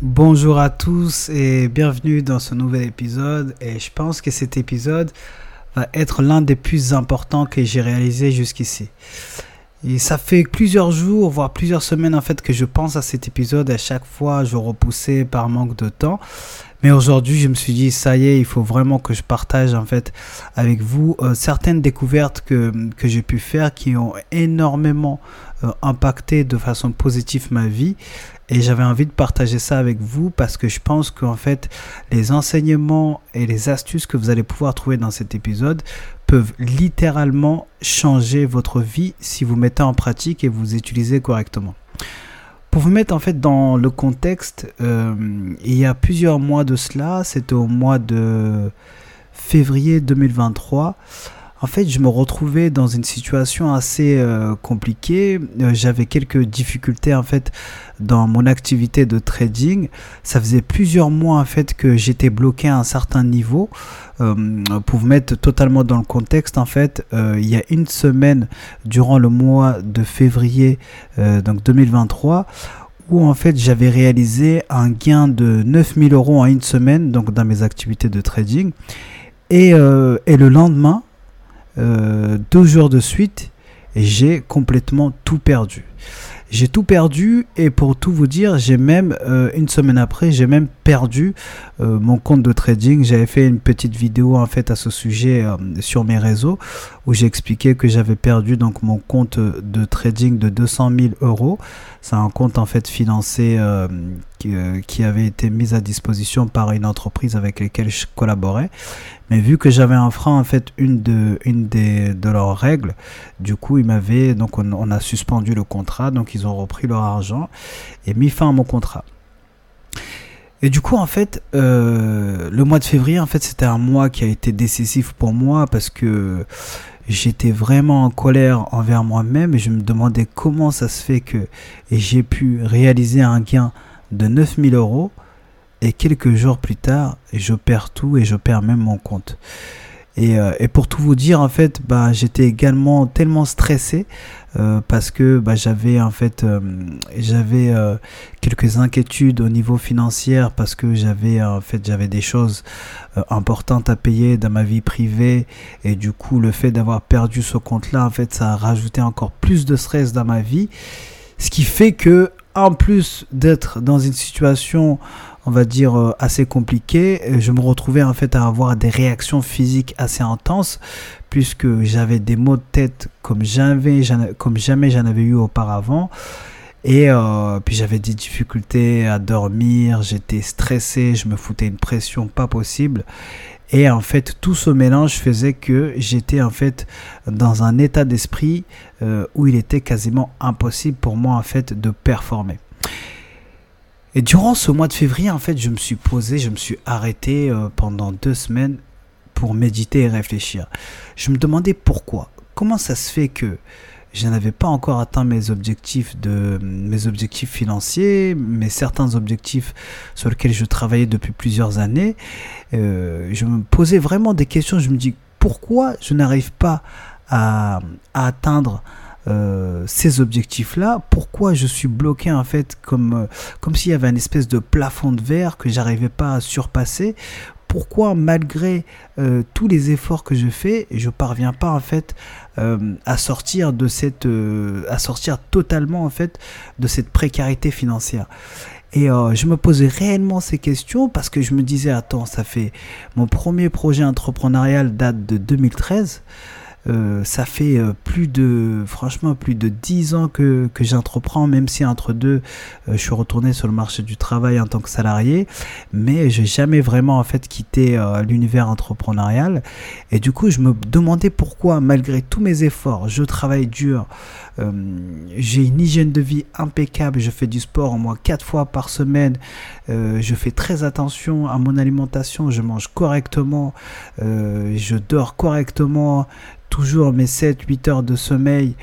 Bonjour à tous et bienvenue dans ce nouvel épisode. Et je pense que cet épisode va être l'un des plus importants que j'ai réalisé jusqu'ici. Et ça fait plusieurs jours, voire plusieurs semaines en fait que je pense à cet épisode. À chaque fois, je repoussais par manque de temps. Mais aujourd'hui, je me suis dit, ça y est, il faut vraiment que je partage en fait avec vous euh, certaines découvertes que, j'ai pu faire qui ont énormément euh, impacté de façon positive ma vie. Et j'avais envie de partager ça avec vous parce que je pense qu'en fait, les enseignements et les astuces que vous allez pouvoir trouver dans cet épisode peuvent littéralement changer votre vie si vous mettez en pratique et vous utilisez correctement. Pour vous mettre en fait dans le contexte, euh, il y a plusieurs mois de cela, c'était au mois de février 2023. En fait, je me retrouvais dans une situation assez euh, compliquée. Euh, j'avais quelques difficultés en fait dans mon activité de trading. Ça faisait plusieurs mois en fait que j'étais bloqué à un certain niveau. Euh, pour vous mettre totalement dans le contexte, en fait, il y a une semaine durant le mois de février donc 2023 où en fait j'avais réalisé un gain de 9000 euros en une semaine donc dans mes activités de trading. Et, et le lendemain, euh, deux jours de suite, j'ai complètement tout perdu. J'ai tout perdu et pour tout vous dire, j'ai même euh, une semaine après, j'ai même perdu euh, mon compte de trading. J'avais fait une petite vidéo en fait à ce sujet sur mes réseaux où j'ai expliqué que j'avais perdu donc mon compte de trading de 200 000 euros. C'est un compte en fait financé qui, avait été mis à disposition par une entreprise avec laquelle je collaborais. Mais vu que j'avais un frein en fait une de une des de leurs règles, du coup ils m'avaient donc on, a suspendu le contrat, donc ils ont repris leur argent et mis fin à mon contrat. Et du coup, en fait, euh, le mois de février, en fait, c'était un mois qui a été décisif pour moi parce que j'étais vraiment en colère envers moi-même et je me demandais comment ça se fait que j'ai pu réaliser un gain de 9000 euros et quelques jours plus tard, je perds tout et je perds même mon compte. Et, euh, et pour tout vous dire, en fait, bah, j'étais également tellement stressé euh, parce que bah, j'avais en fait euh, j'avais quelques inquiétudes au niveau financier parce que j'avais en fait j'avais des choses importantes à payer dans ma vie privée. Et du coup le fait d'avoir perdu ce compte là en fait ça a rajouté encore plus de stress dans ma vie. Ce qui fait que en plus d'être dans une situation on va dire, euh, assez compliqué. Je me retrouvais en fait à avoir des réactions physiques assez intenses puisque j'avais des maux de tête comme jamais, j'en avais eu auparavant. Et euh, puis j'avais des difficultés à dormir, j'étais stressé, je me foutais une pression pas possible. Et en fait, tout ce mélange faisait que j'étais en fait dans un état d'esprit euh, où il était quasiment impossible pour moi en fait de performer. Et durant ce mois de février, en fait, je me suis posé, je me suis arrêté euh, pendant deux semaines pour méditer et réfléchir. Je me demandais pourquoi. Comment ça se fait que je n'avais pas encore atteint mes objectifs de mes objectifs financiers, mais certains objectifs sur lesquels je travaillais depuis plusieurs années? Euh, je me posais vraiment des questions. Je me dis pourquoi je n'arrive pas à, à atteindre euh, ces objectifs-là, pourquoi je suis bloqué en fait comme, euh, comme s'il y avait une espèce de plafond de verre que j'arrivais pas à surpasser? Pourquoi malgré euh, tous les efforts que je fais, je parviens pas en fait à sortir de cette à sortir totalement en fait de cette précarité financière? Et je me posais réellement ces questions parce que je me disais attends, ça fait mon premier projet entrepreneurial date de 2013. Euh, ça fait euh, plus de, franchement, plus de 10 ans que, que j'entreprends, même si entre deux, euh, je suis retourné sur le marché du travail en tant que salarié, mais j'ai jamais vraiment en fait quitté l'univers entrepreneurial. Et du coup, je me demandais pourquoi, malgré tous mes efforts, je travaille dur, j'ai une hygiène de vie impeccable, je fais du sport au moins 4 fois par semaine, je fais très attention à mon alimentation, je mange correctement, je dors correctement, toujours mes 7-8 heures de sommeil.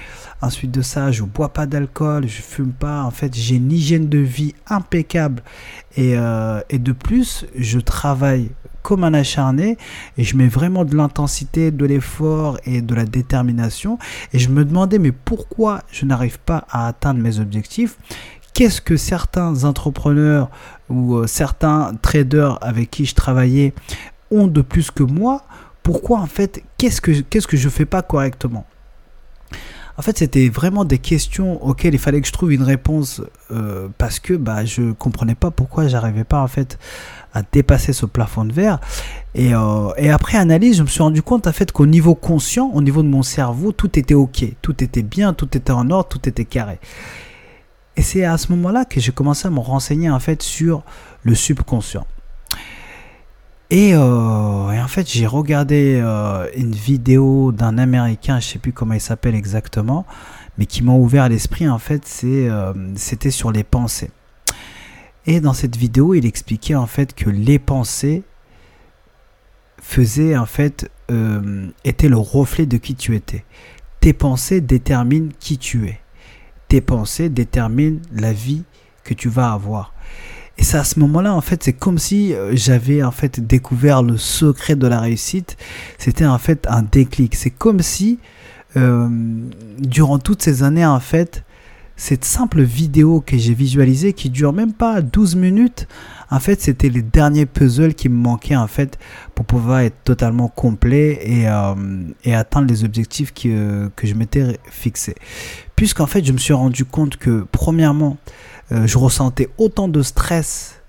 Ensuite de ça, je bois pas d'alcool, je fume pas. En fait, j'ai une hygiène de vie impeccable. Et, euh, et de plus, je travaille comme un acharné et je mets vraiment de l'intensité, de l'effort et de la détermination. Et je me demandais, mais pourquoi je n'arrive pas à atteindre mes objectifs? Qu'est-ce que certains entrepreneurs ou euh, certains traders avec qui je travaillais ont de plus que moi, pourquoi en fait, qu'est-ce que, qu'est-ce que je fais pas correctement? En fait, c'était vraiment des questions auxquelles il fallait que je trouve une réponse euh, parce que bah, je comprenais pas pourquoi j'arrivais pas en fait à dépasser ce plafond de verre. Et, euh, et, après analyse, je me suis rendu compte en fait qu'au niveau conscient, au niveau de mon cerveau, tout était ok, tout était bien, tout était en ordre, tout était carré. Et c'est à ce moment-là que j'ai commencé à me renseigner en fait sur le subconscient. Euh, et, en fait, j'ai regardé euh, une vidéo d'un Américain, je sais plus comment il s'appelle exactement, mais qui m'a ouvert l'esprit. En fait, euh, c'était sur les pensées. Et dans cette vidéo, il expliquait en fait que les pensées faisaient en fait étaient le reflet de qui tu étais. Tes pensées déterminent qui tu es. Tes pensées déterminent la vie que tu vas avoir. Et c'est à ce moment-là, en fait, c'est comme si euh, j'avais en fait découvert le secret de la réussite. C'était en fait un déclic. C'est comme si, euh, durant toutes ces années, en fait, cette simple vidéo que j'ai visualisée, qui dure même pas 12 minutes, en fait, c'était les derniers puzzles qui me manquaient, en fait, pour pouvoir être totalement complet et, euh, et atteindre les objectifs que, que je m'étais fixé. Puisqu'en fait, je me suis rendu compte que, premièrement, euh, je ressentais autant de stress,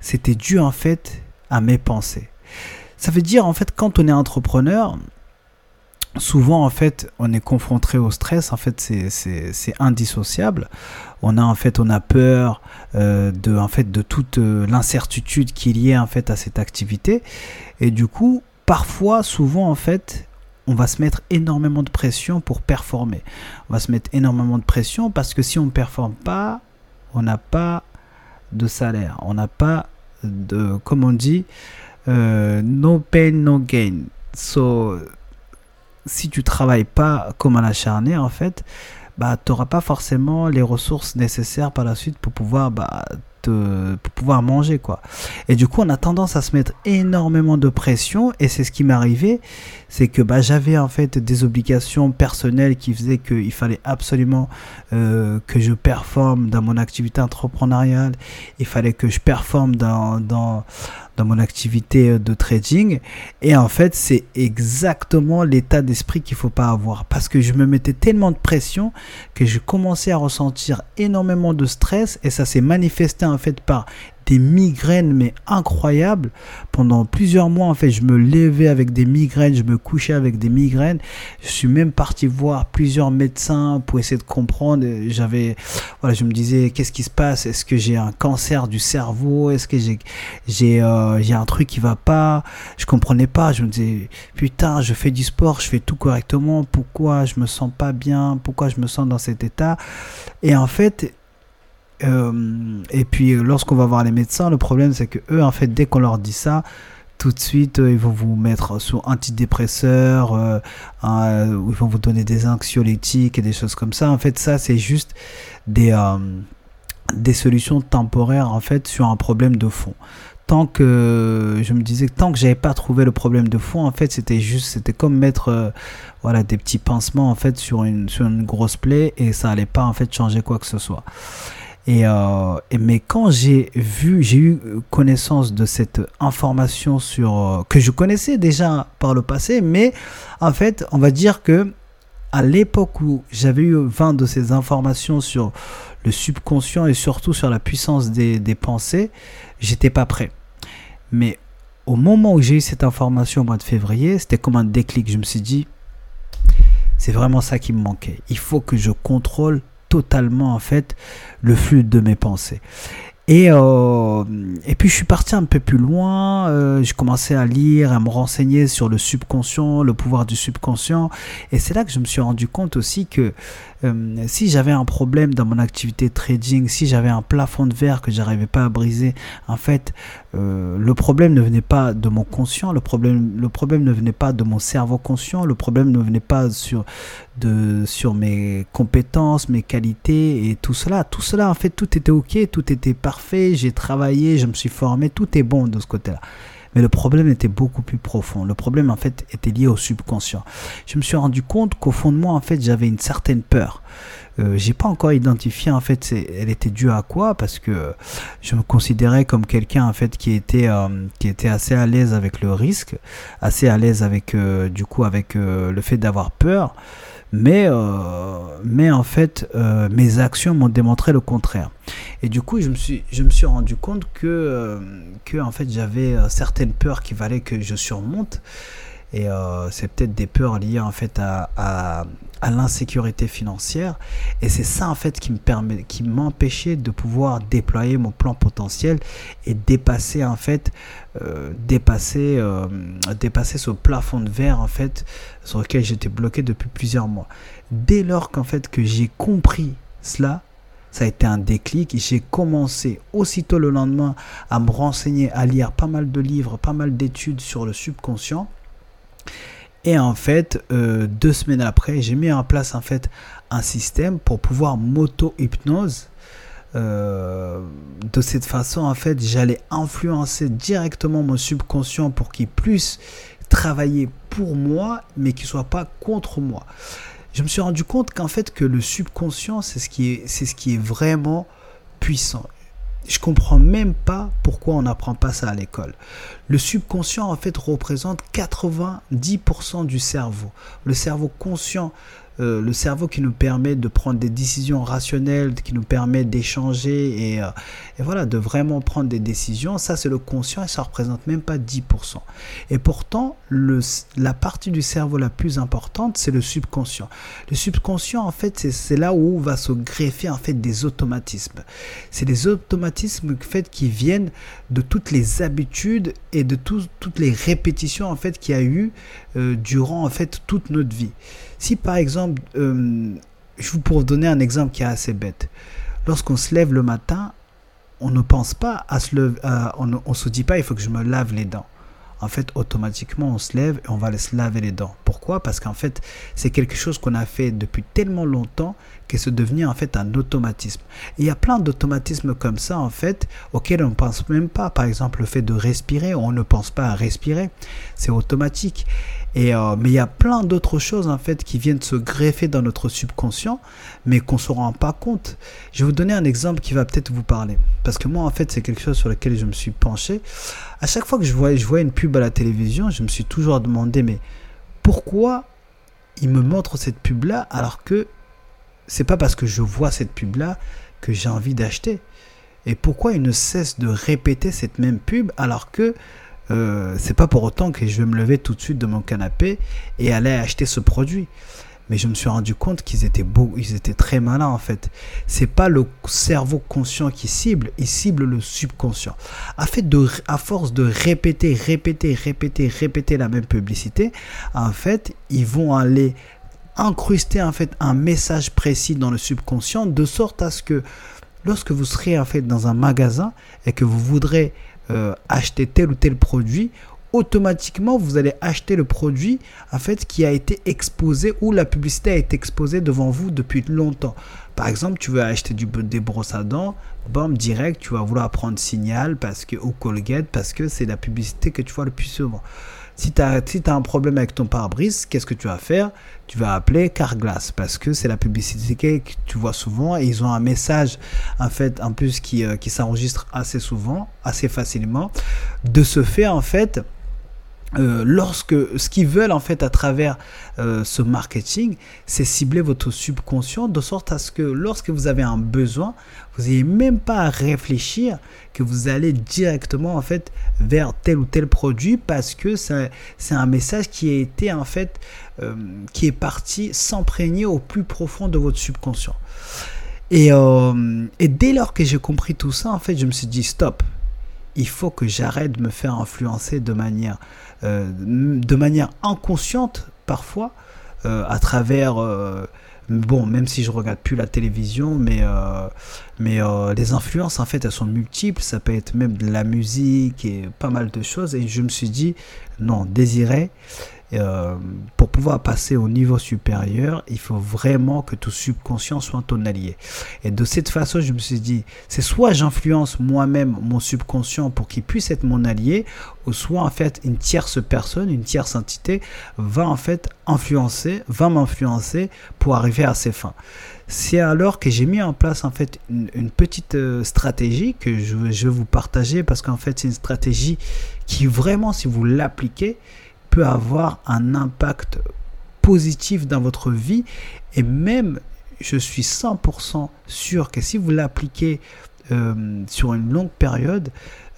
c'était dû en fait à mes pensées. Ça veut dire en fait quand on est entrepreneur, souvent en fait on est confronté au stress, en fait c'est indissociable. On a en fait on a peur euh, de en fait de toute euh, l'incertitude qui est liée en fait à cette activité et du coup parfois souvent en fait on va se mettre énormément de pression pour performer. On va se mettre énormément de pression parce que si on ne performe pas, on n'a pas de salaire, on n'a pas de, comme on dit, euh, no pain, no gain. So, si tu travailles pas comme un acharné, en fait, bah, tu n'auras pas forcément les ressources nécessaires par la suite pour pouvoir bah, pour pouvoir manger quoi. Et du coup, on a tendance à se mettre énormément de pression et c'est ce qui m'est arrivé, c'est que bah, j'avais en fait des obligations personnelles qui faisaient qu'il fallait absolument euh, que je performe dans mon activité entrepreneuriale, il fallait que je performe dans, dans, dans mon activité de trading. Et en fait, c'est exactement l'état d'esprit qu'il faut pas avoir. Parce que je me mettais tellement de pression que je commençais à ressentir énormément de stress. Et ça s'est manifesté en fait par des migraines mais incroyables. Pendant plusieurs mois, en fait, je me levais avec des migraines, je me couchais avec des migraines. Je suis même parti voir plusieurs médecins pour essayer de comprendre. J'avais, voilà, je me disais, qu'est-ce qui se passe? Est-ce que j'ai un cancer du cerveau? Est-ce que j'ai, j'ai, euh, un truc qui va pas? Je comprenais pas. Je me disais, putain, je fais du sport, je fais tout correctement. Pourquoi je me sens pas bien? Pourquoi je me sens dans cet état? Et en fait, euh, et puis lorsqu'on va voir les médecins, le problème c'est que eux, en fait, dès qu'on leur dit ça, tout de suite, euh, ils vont vous mettre sous antidépresseurs, euh, ils vont vous donner des anxiolytiques et des choses comme ça. En fait, ça, c'est juste des, des solutions temporaires, en fait, sur un problème de fond. Tant que je me disais tant que j'avais pas trouvé le problème de fond, en fait, c'était juste, c'était comme mettre, voilà, des petits pansements, en fait, sur une, sur une grosse plaie et ça allait pas, en fait, changer quoi que ce soit. Euh, mais quand j'ai vu, j'ai eu connaissance de cette information sur euh, que je connaissais déjà par le passé, mais en fait, on va dire que à l'époque où j'avais eu vent de ces informations sur le subconscient et surtout sur la puissance des, des pensées, j'étais pas prêt. Mais au moment où j'ai eu cette information au mois de février, c'était comme un déclic. Je me suis dit, c'est vraiment ça qui me manquait. Il faut que je contrôle totalement en fait le flux de mes pensées. Et, euh, et puis je suis parti un peu plus loin, euh, j'ai commencé à lire, à me renseigner sur le subconscient, le pouvoir du subconscient. Et c'est là que je me suis rendu compte aussi que euh, si j'avais un problème dans mon activité trading, si j'avais un plafond de verre que j'arrivais pas à briser, en fait, euh, le problème ne venait pas de mon conscient, le problème, le problème ne venait pas de mon cerveau conscient, le problème ne venait pas sur, de, sur mes compétences, mes qualités et tout cela. Tout cela, en fait, tout était ok, tout était parfait, j'ai travaillé, je me suis formé, tout est bon de ce côté-là. Mais le problème était beaucoup plus profond. Le problème, en fait, était lié au subconscient. Je me suis rendu compte qu'au fond de moi, en fait, j'avais une certaine peur. Euh, j'ai pas encore identifié en fait elle était due à quoi parce que je me considérais comme quelqu'un en fait qui était euh, qui était assez à l'aise avec le risque, assez à l'aise avec euh, du coup avec le fait d'avoir peur. Mais, euh, mais en fait, euh, mes actions m'ont démontré le contraire. Et du coup, je me suis, je me suis rendu compte que, euh, que en fait, j'avais certaines peurs qu'il fallait que je surmonte. Et c'est peut-être des peurs liées en fait à, à, à l'insécurité financière. Et c'est ça en fait qui me permet, qui m'empêchait de pouvoir déployer mon plan potentiel et dépasser en fait, euh, dépasser, euh, dépasser ce plafond de verre en fait sur lequel j'étais bloqué depuis plusieurs mois. Dès lors qu'en fait que j'ai compris cela, ça a été un déclic. J'ai commencé aussitôt le lendemain à me renseigner, à lire pas mal de livres, pas mal d'études sur le subconscient. Et en fait, euh, deux semaines après, j'ai mis en place en fait un système pour pouvoir m'auto-hypnose. Euh, de cette façon, en fait, j'allais influencer directement mon subconscient pour qu'il puisse travailler pour moi, mais qu'il soit pas contre moi. Je me suis rendu compte qu'en fait, que le subconscient, c'est ce c'est ce qui est vraiment puissant je comprends même pas pourquoi on n'apprend pas ça à l'école. Le subconscient en fait représente 90% du cerveau. Le cerveau conscient euh, le cerveau qui nous permet de prendre des décisions rationnelles, qui nous permet d'échanger et, euh, et, voilà, de vraiment prendre des décisions. Ça, c'est le conscient et ça représente même pas 10%. Et pourtant, le, la partie du cerveau la plus importante, c'est le subconscient. Le subconscient, en fait, c'est là où va se greffer en fait des automatismes. C'est des automatismes en fait, qui viennent de toutes les habitudes et de tout, toutes les répétitions en fait qu'il y a eu euh, durant en fait toute notre vie. Si par exemple, euh, je vous pour donner un exemple qui est assez bête, lorsqu'on se lève le matin, on ne pense pas à se lever, on ne se dit pas il faut que je me lave les dents. En fait, automatiquement, on se lève et on va se laver les dents. Pourquoi? Parce qu'en fait, c'est quelque chose qu'on a fait depuis tellement longtemps que c'est devenu en fait un automatisme. il y a plein d'automatismes comme ça en fait auxquels on ne pense même pas. Par exemple, le fait de respirer, on ne pense pas à respirer, c'est automatique. Et, euh, mais il y a plein d'autres choses en fait qui viennent se greffer dans notre subconscient, mais qu'on ne se rend pas compte. Je vais vous donner un exemple qui va peut-être vous parler. Parce que moi en fait c'est quelque chose sur lequel je me suis penché. À chaque fois que je voyais, je voyais une pub à la télévision, je me suis toujours demandé mais pourquoi il me montre cette pub là alors que c'est pas parce que je vois cette pub là que j'ai envie d'acheter. Et pourquoi il ne cesse de répéter cette même pub alors que euh, c'est pas pour autant que je vais me lever tout de suite de mon canapé et aller acheter ce produit. Mais je me suis rendu compte qu'ils étaient beaux, ils étaient très malins en fait. C'est pas le cerveau conscient qui cible, il cible le subconscient. À, fait de, à force de répéter, répéter, répéter, répéter la même publicité, en fait, ils vont aller incruster en fait un message précis dans le subconscient de sorte à ce que lorsque vous serez en fait dans un magasin et que vous voudrez euh, acheter tel ou tel produit, automatiquement vous allez acheter le produit en fait qui a été exposé ou la publicité a été exposée devant vous depuis longtemps. Par exemple, tu veux acheter du, des brosses à dents, bam, direct, tu vas vouloir prendre Signal parce que, ou Colgate parce que c'est la publicité que tu vois le plus souvent. Si tu as, si un problème avec ton pare-brise, qu'est-ce que tu vas faire? Tu vas appeler Carglass parce que c'est la publicité que tu vois souvent et ils ont un message en fait en plus qui, euh, qui s'enregistre assez souvent, assez facilement. De ce fait, en fait, euh, lorsque ce qu'ils veulent en fait à travers euh, ce marketing, c'est cibler votre subconscient de sorte à ce que lorsque vous avez un besoin, vous n'ayez même pas à réfléchir que vous allez directement en fait vers tel ou tel produit parce que c'est un message qui a en fait euh, qui est parti s'imprégner au plus profond de votre subconscient. Et, et dès lors que j'ai compris tout ça, en fait, je me suis dit stop, il faut que j'arrête de me faire influencer de manière euh, de manière inconsciente parfois, euh, à travers euh, bon, même si je regarde plus la télévision, mais, mais les influences, en fait, elles sont multiples. Ça peut être même de la musique et pas mal de choses. Et je me suis dit, non, désiré, euh, pour pouvoir passer au niveau supérieur, il faut vraiment que ton subconscient soit ton allié. Et de cette façon, je me suis dit, c'est soit j'influence moi-même mon subconscient pour qu'il puisse être mon allié, ou soit en fait une tierce personne, une tierce entité va en fait influencer, va m'influencer pour arriver à ses fins. C'est alors que j'ai mis en place en fait une, petite euh, stratégie que je, je vais vous partager parce qu'en fait c'est une stratégie qui vraiment si vous l'appliquez peut avoir un impact positif dans votre vie et même je suis 100% sûr que si vous l'appliquez euh, sur une longue période,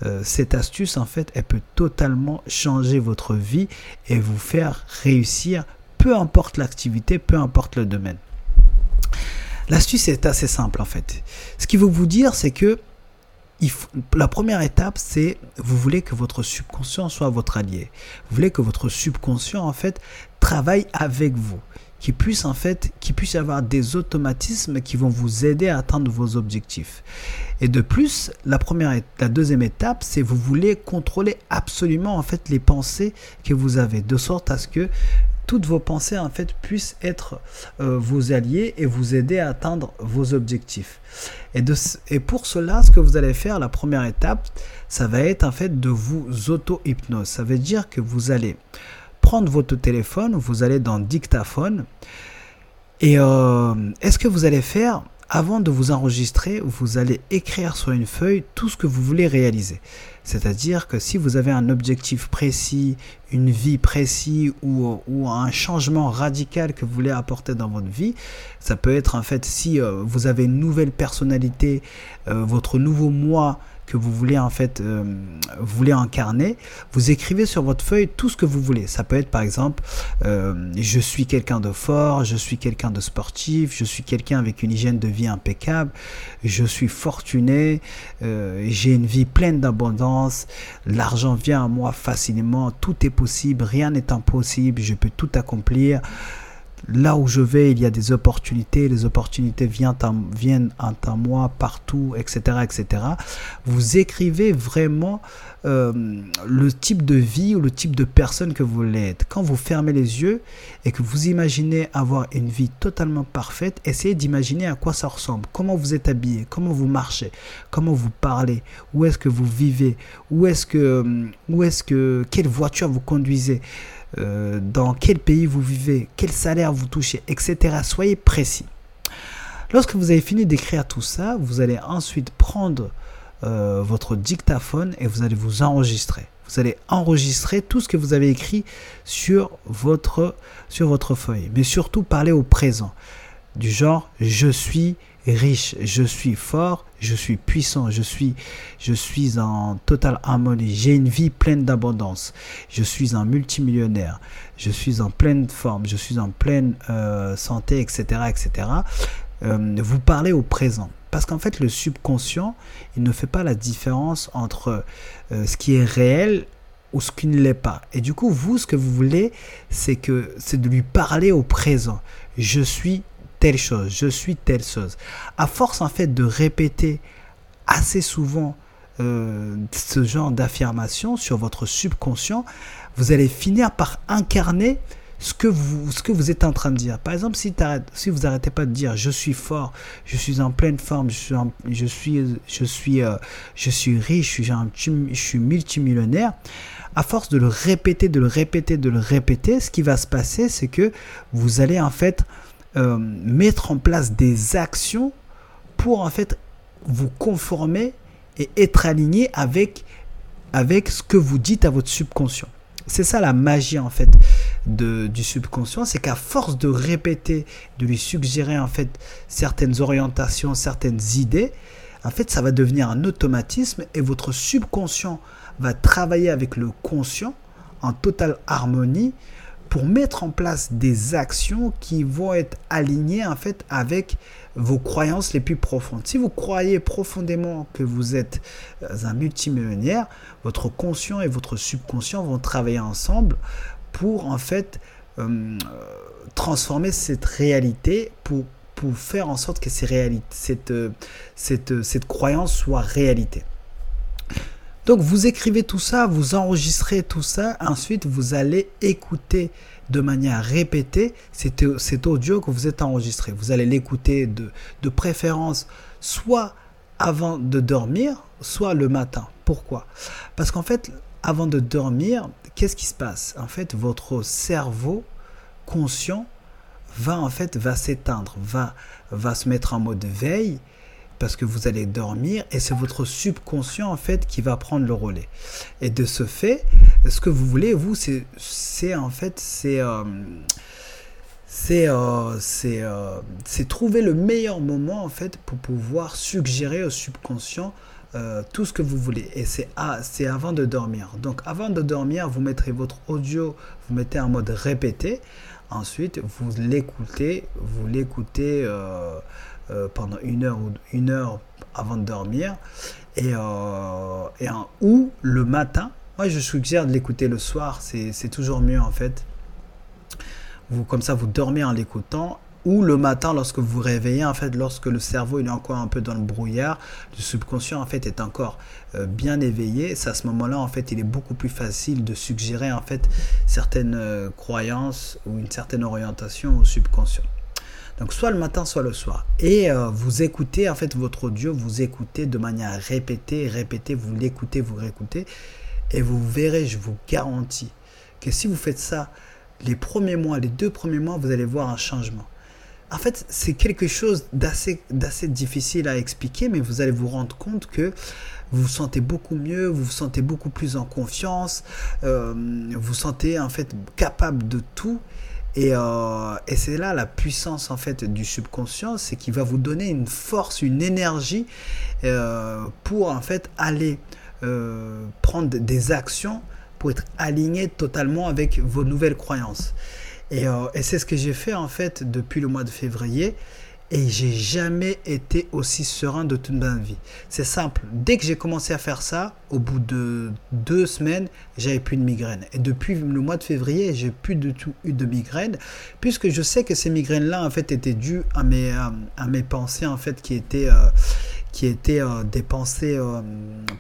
euh, cette astuce en fait elle peut totalement changer votre vie et vous faire réussir peu importe l'activité, peu importe le domaine. L'astuce est assez simple en fait. Ce qu'il veut vous dire, c'est que la première étape, c'est vous voulez que votre subconscient soit votre allié. Vous voulez que votre subconscient en fait travaille avec vous, qu'il puisse avoir des automatismes qui vont vous aider à atteindre vos objectifs. Et de plus, la première, la deuxième étape, c'est vous voulez contrôler absolument en fait les pensées que vous avez, de sorte à ce que toutes vos pensées en fait puissent être euh, vos alliés et vous aider à atteindre vos objectifs. Et, et pour cela, ce que vous allez faire, la première étape, ça va être en fait de vous auto-hypnose. Ça veut dire que vous allez prendre votre téléphone, vous allez dans dictaphone et euh, est-ce que vous allez faire avant de vous enregistrer, vous allez écrire sur une feuille tout ce que vous voulez réaliser. C'est-à-dire que si vous avez un objectif précis, une vie précise ou, un changement radical que vous voulez apporter dans votre vie, ça peut être en fait si euh, vous avez une nouvelle personnalité, euh, votre nouveau moi que vous voulez en fait euh, vous voulez incarner, vous écrivez sur votre feuille tout ce que vous voulez. Ça peut être par exemple euh, je suis quelqu'un de fort, je suis quelqu'un de sportif, je suis quelqu'un avec une hygiène de vie impeccable, je suis fortuné, euh, j'ai une vie pleine d'abondance, l'argent vient à moi facilement, tout est possible, rien n'est impossible, je peux tout accomplir là où je vais, il y a des opportunités, les opportunités viennent à, viennent à moi partout, etc., etc. Vous écrivez vraiment euh, le type de vie ou le type de personne que vous voulez être. Quand vous fermez les yeux et que vous imaginez avoir une vie totalement parfaite, essayez d'imaginer à quoi ça ressemble, comment vous êtes habillé, comment vous marchez, comment vous parlez, où est-ce que vous vivez, où est-ce que, où est-ce que, quelle voiture vous conduisez. Euh, dans quel pays vous vivez, quel salaire vous touchez, etc. Soyez précis. Lorsque vous avez fini d'écrire tout ça, vous allez ensuite prendre euh, votre dictaphone et vous allez vous enregistrer. Vous allez enregistrer tout ce que vous avez écrit sur votre, sur votre feuille. Mais surtout, parler au présent. Du genre, je suis riche, je suis fort, je suis puissant, je suis, je suis en totale harmonie, j'ai une vie pleine d'abondance, je suis un multimillionnaire, je suis en pleine forme, je suis en pleine euh, santé, etc. etc. Euh, vous parlez au présent. Parce qu'en fait, le subconscient, il ne fait pas la différence entre euh, ce qui est réel ou ce qui ne l'est pas. Et du coup, vous, ce que vous voulez, c'est que c'est de lui parler au présent. Je suis telle chose, je suis telle chose. À force en fait de répéter assez souvent euh, ce genre d'affirmation sur votre subconscient, vous allez finir par incarner ce que vous, ce que vous êtes en train de dire. Par exemple, si, si vous n'arrêtez pas de dire je suis fort, je suis en pleine forme, je suis, je suis, je suis, euh, je suis riche, je suis, je suis multimillionnaire, à force de le répéter, de le répéter, de le répéter, ce qui va se passer, c'est que vous allez en fait euh, mettre en place des actions pour en fait vous conformer et être aligné avec, avec ce que vous dites à votre subconscient. C'est ça la magie en fait de, du subconscient, c'est qu'à force de répéter, de lui suggérer en fait certaines orientations, certaines idées, en fait ça va devenir un automatisme et votre subconscient va travailler avec le conscient en totale harmonie pour mettre en place des actions qui vont être alignées en fait avec vos croyances les plus profondes. Si vous croyez profondément que vous êtes euh, un multimillionnaire, votre conscient et votre subconscient vont travailler ensemble pour en fait euh, transformer cette réalité pour, faire en sorte que cette, cette croyance soit réalité. Donc vous écrivez tout ça, vous enregistrez tout ça, ensuite vous allez écouter de manière répétée cet, audio que vous êtes enregistré. Vous allez l'écouter de, préférence soit avant de dormir, soit le matin. Pourquoi? Parce qu'en fait, avant de dormir, qu'est-ce qui se passe? En fait, votre cerveau conscient va en fait va s'éteindre, va va se mettre en mode veille parce que vous allez dormir et c'est votre subconscient en fait qui va prendre le relais. Et de ce fait, ce que vous voulez vous c'est en fait c'est euh, c'est euh, euh, c'est trouver le meilleur moment en fait pour pouvoir suggérer au subconscient tout ce que vous voulez. Et c'est c'est avant de dormir. Donc avant de dormir, vous mettrez votre audio, vous mettez en mode répété. Ensuite, vous l'écoutez, vous l'écoutez euh, pendant une heure ou une heure avant de dormir. Et, euh, et ou le matin, moi je suggère de l'écouter le soir, c'est toujours mieux en fait. Vous, comme ça, vous dormez en l'écoutant ou le matin lorsque vous vous réveillez en fait lorsque le cerveau il est encore un peu dans le brouillard le subconscient en fait est encore euh, bien éveillé c'est à ce moment là en fait il est beaucoup plus facile de suggérer en fait certaines croyances ou une certaine orientation au subconscient donc soit le matin, soit le soir. Et euh, vous écoutez en fait votre audio, vous écoutez de manière répétée, répétée, vous l'écoutez, vous réécoutez. Et vous verrez, je vous garantis, que si vous faites ça les premiers mois, les deux premiers mois, vous allez voir un changement. En fait, c'est quelque chose d'assez, difficile à expliquer, mais vous allez vous rendre compte que vous vous sentez beaucoup mieux, vous vous sentez beaucoup plus en confiance, euh, vous sentez en fait capable de tout euh, et, c'est là la puissance en fait du subconscient, c'est qu'il va vous donner une force, une énergie euh, pour en fait aller euh, prendre des actions pour être aligné totalement avec vos nouvelles croyances. Et, et c'est ce que j'ai fait en fait depuis le mois de février. Et j'ai jamais été aussi serein de toute ma vie. C'est simple. Dès que j'ai commencé à faire ça, au bout de deux semaines, j'avais plus de migraine. Et depuis le mois de février, j'ai plus du tout eu de migraine, puisque je sais que ces migraines-là, en fait, étaient dues à mes, à, mes pensées, en fait, qui étaient, euh, qui étaient euh, des pensées euh,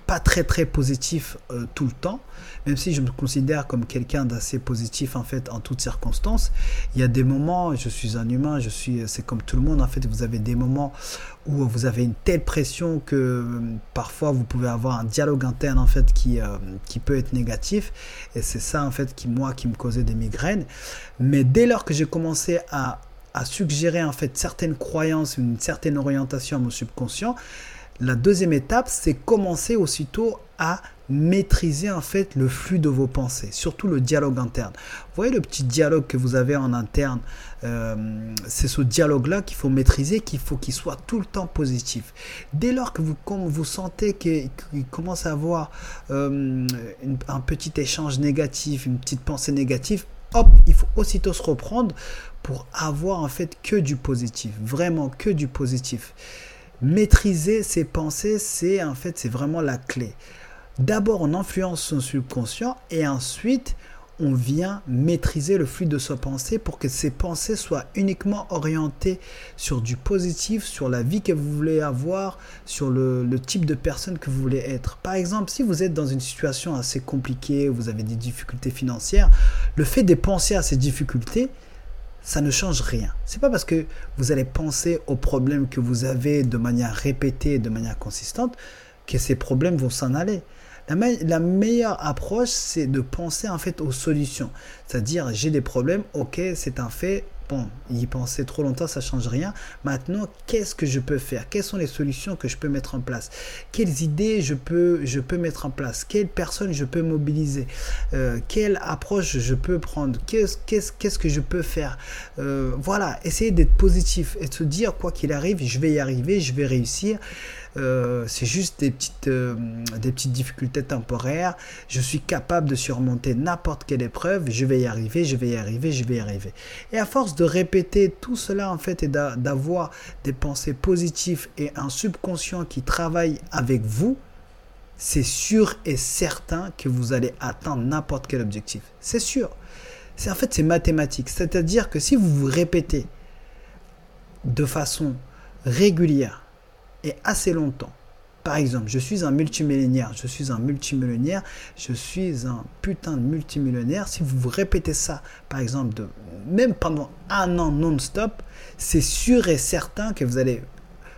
pas très très positives euh, tout le temps, même si je me considère comme quelqu'un d'assez positif en fait en toutes circonstances. Il y a des moments, je suis un humain, je suis, c'est comme tout le monde en fait. Vous avez des moments où vous avez une telle pression que parfois vous pouvez avoir un dialogue interne en fait qui qui peut être négatif et c'est ça en fait qui moi qui me causait des migraines. Mais dès lors que j'ai commencé à à suggérer en fait certaines croyances, une certaine orientation à mon subconscient. La deuxième étape, c'est commencer aussitôt à maîtriser en fait le flux de vos pensées, surtout le dialogue interne. Vous voyez le petit dialogue que vous avez en interne, euh, c'est ce dialogue-là qu'il faut maîtriser, qu'il faut qu'il soit tout le temps positif. Dès lors que vous, vous sentez qu'il commence à avoir euh, un petit échange négatif, une petite pensée négative, hop, il faut aussitôt se reprendre pour avoir en fait que du positif, vraiment que du positif. Maîtriser ses pensées, c'est en fait c'est vraiment la clé. D'abord, on influence son subconscient et ensuite on vient maîtriser le flux de sa pensée pour que ses pensées soient uniquement orientées sur du positif, sur la vie que vous voulez avoir, sur le, type de personne que vous voulez être. Par exemple, si vous êtes dans une situation assez compliquée, vous avez des difficultés financières, le fait de penser à ces difficultés, ça ne change rien. C'est pas parce que vous allez penser aux problèmes que vous avez de manière répétée, de manière consistante, que ces problèmes vont s'en aller. La, meilleure approche, c'est de penser en fait aux solutions. C'est-à-dire, j'ai des problèmes, ok, c'est un fait, bon, y penser trop longtemps, ça change rien. Maintenant, qu'est-ce que je peux faire? Quelles sont les solutions que je peux mettre en place? Quelles idées je peux, mettre en place? Quelles personnes je peux mobiliser? Euh, Quelle approche je peux prendre? Qu'est-ce qu'est-ce que je peux faire? Euh, Voilà, essayer d'être positif et de se dire, quoi qu'il arrive, je vais y arriver, je vais réussir. Euh, c'est juste des petites, euh, des petites difficultés temporaires. Je suis capable de surmonter n'importe quelle épreuve. Je vais y arriver, je vais y arriver, je vais y arriver. Et à force de répéter tout cela en fait et d'avoir des pensées positives et un subconscient qui travaille avec vous, c'est sûr et certain que vous allez atteindre n'importe quel objectif. C'est sûr. C'est en fait c'est mathématique. C'est-à-dire que si vous vous répétez de façon régulière et assez longtemps Par exemple, je suis un multimillionnaire, je suis un multimillionnaire, je suis un putain de multimillionnaire. Si vous répétez ça, par exemple, même pendant un an non-stop, c'est sûr et certain que vous allez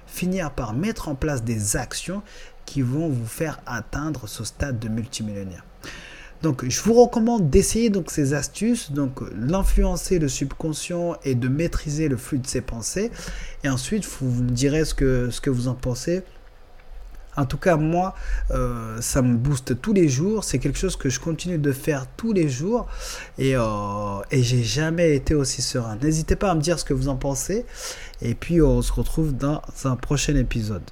finir par mettre en place des actions qui vont vous faire atteindre ce stade de multimillionnaire. Donc, je vous recommande d'essayer donc ces astuces, donc l'influencer le subconscient et de maîtriser le flux de ses pensées. Et ensuite, vous me direz ce que, ce que vous en pensez. En tout cas, moi, euh, ça me booste tous les jours. C'est quelque chose que je continue de faire tous les jours. Et, euh, et j'ai jamais été aussi serein. N'hésitez pas à me dire ce que vous en pensez. Et puis, on se retrouve dans un prochain épisode.